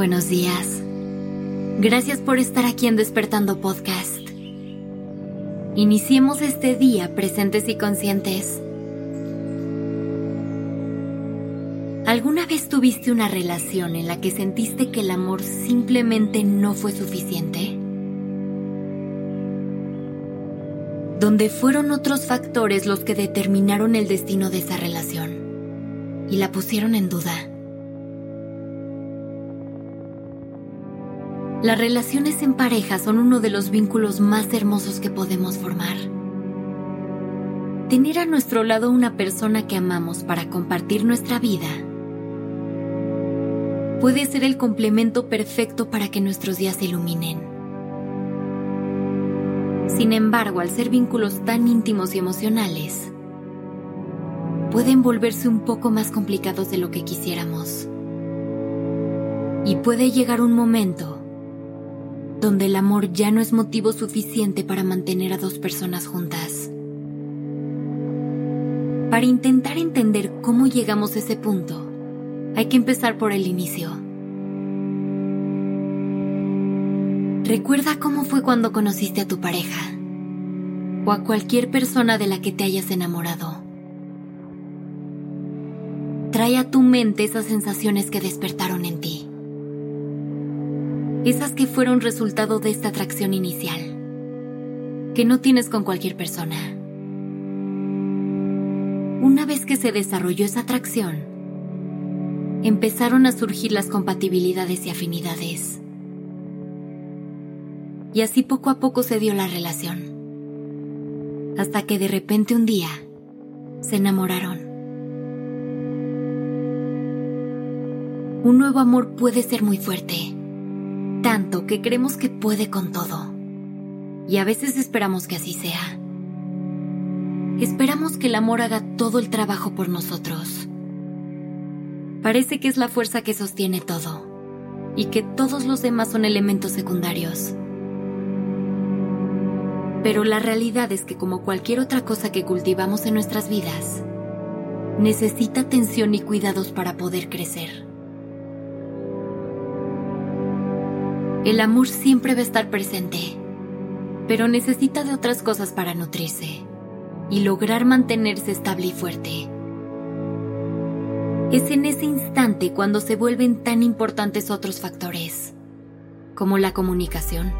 Buenos días. Gracias por estar aquí en Despertando Podcast. Iniciemos este día presentes y conscientes. ¿Alguna vez tuviste una relación en la que sentiste que el amor simplemente no fue suficiente? Donde fueron otros factores los que determinaron el destino de esa relación y la pusieron en duda. Las relaciones en pareja son uno de los vínculos más hermosos que podemos formar. Tener a nuestro lado una persona que amamos para compartir nuestra vida puede ser el complemento perfecto para que nuestros días se iluminen. Sin embargo, al ser vínculos tan íntimos y emocionales, pueden volverse un poco más complicados de lo que quisiéramos. Y puede llegar un momento donde el amor ya no es motivo suficiente para mantener a dos personas juntas. Para intentar entender cómo llegamos a ese punto, hay que empezar por el inicio. Recuerda cómo fue cuando conociste a tu pareja o a cualquier persona de la que te hayas enamorado. Trae a tu mente esas sensaciones que despertaron en ti esas que fueron resultado de esta atracción inicial, que no tienes con cualquier persona. Una vez que se desarrolló esa atracción, empezaron a surgir las compatibilidades y afinidades. Y así poco a poco se dio la relación, hasta que de repente un día se enamoraron. Un nuevo amor puede ser muy fuerte tanto que creemos que puede con todo. Y a veces esperamos que así sea. Esperamos que el amor haga todo el trabajo por nosotros. Parece que es la fuerza que sostiene todo y que todos los demás son elementos secundarios. Pero la realidad es que como cualquier otra cosa que cultivamos en nuestras vidas, necesita atención y cuidados para poder crecer. El amor siempre va a estar presente, pero necesita de otras cosas para nutrirse y lograr mantenerse estable y fuerte. Es en ese instante cuando se vuelven tan importantes otros factores, como la comunicación,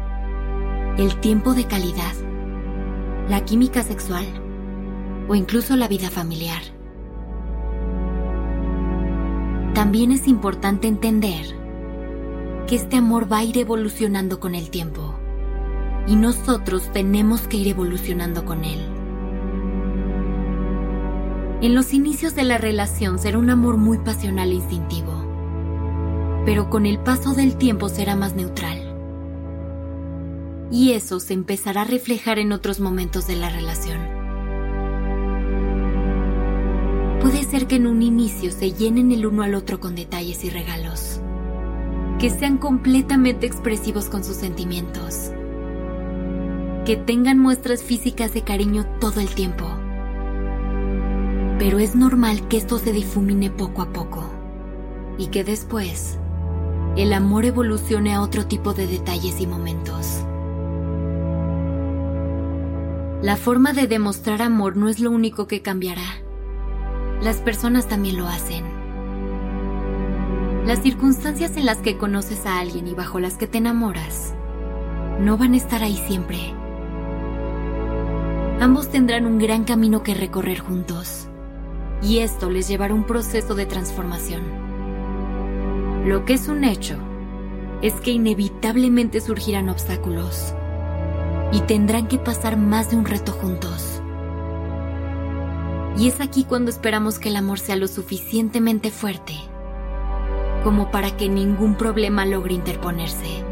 el tiempo de calidad, la química sexual o incluso la vida familiar. También es importante entender que este amor va a ir evolucionando con el tiempo y nosotros tenemos que ir evolucionando con él. En los inicios de la relación será un amor muy pasional e instintivo, pero con el paso del tiempo será más neutral. Y eso se empezará a reflejar en otros momentos de la relación. Puede ser que en un inicio se llenen el uno al otro con detalles y regalos que sean completamente expresivos con sus sentimientos, que tengan muestras físicas de cariño todo el tiempo. Pero es normal que esto se difumine poco a poco y que después el amor evolucione a otro tipo de detalles y momentos. La forma de demostrar amor no es lo único que cambiará. Las personas también lo hacen. Las circunstancias en las que conoces a alguien y bajo las que te enamoras no van a estar ahí siempre. Ambos tendrán un gran camino que recorrer juntos y esto les llevará un proceso de transformación. Lo que es un hecho es que inevitablemente surgirán obstáculos y tendrán que pasar más de un reto juntos. Y es aquí cuando esperamos que el amor sea lo suficientemente fuerte como para que ningún problema logre interponerse.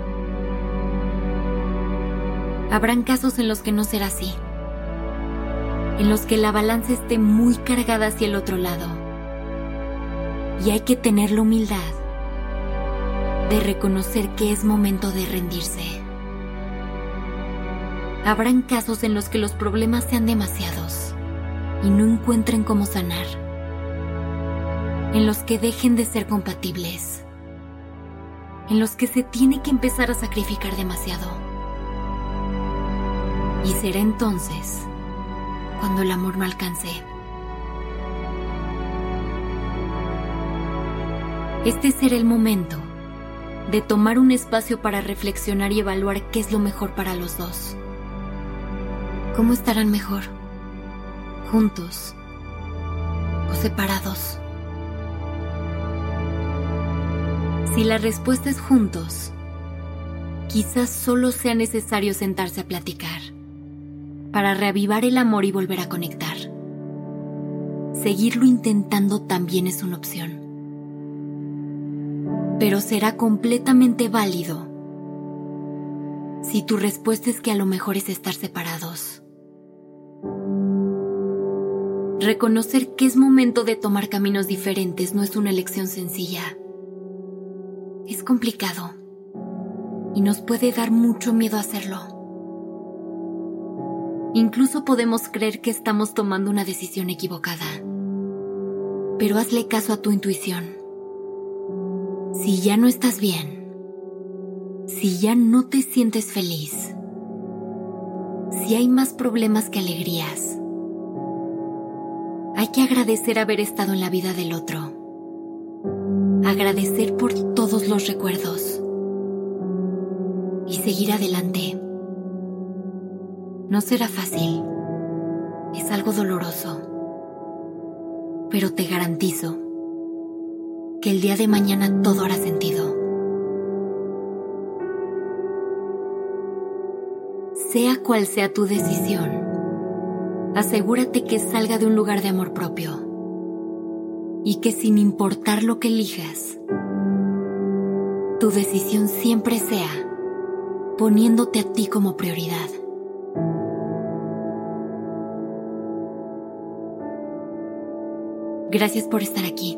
Habrán casos en los que no será así, en los que la balanza esté muy cargada hacia el otro lado. Y hay que tener la humildad de reconocer que es momento de rendirse. Habrán casos en los que los problemas sean demasiados y no encuentren cómo sanar en los que dejen de ser compatibles, en los que se tiene que empezar a sacrificar demasiado. Y será entonces cuando el amor no alcance. Este será el momento de tomar un espacio para reflexionar y evaluar qué es lo mejor para los dos. ¿Cómo estarán mejor? ¿Juntos o separados? Si la respuesta es juntos, quizás solo sea necesario sentarse a platicar para reavivar el amor y volver a conectar. Seguirlo intentando también es una opción. Pero será completamente válido si tu respuesta es que a lo mejor es estar separados. Reconocer que es momento de tomar caminos diferentes no es una elección sencilla. Es complicado y nos puede dar mucho miedo hacerlo. Incluso podemos creer que estamos tomando una decisión equivocada. Pero hazle caso a tu intuición. Si ya no estás bien, si ya no te sientes feliz, si hay más problemas que alegrías, hay que agradecer haber estado en la vida del otro. Agradecer por todos los recuerdos. Y seguir adelante no será fácil. Es algo doloroso. Pero te garantizo que el día de mañana todo hará sentido. Sea cual sea tu decisión, asegúrate que salga de un lugar de amor propio y que sin importar lo que elijas, tu decisión siempre sea poniéndote a ti como prioridad. Gracias por estar aquí.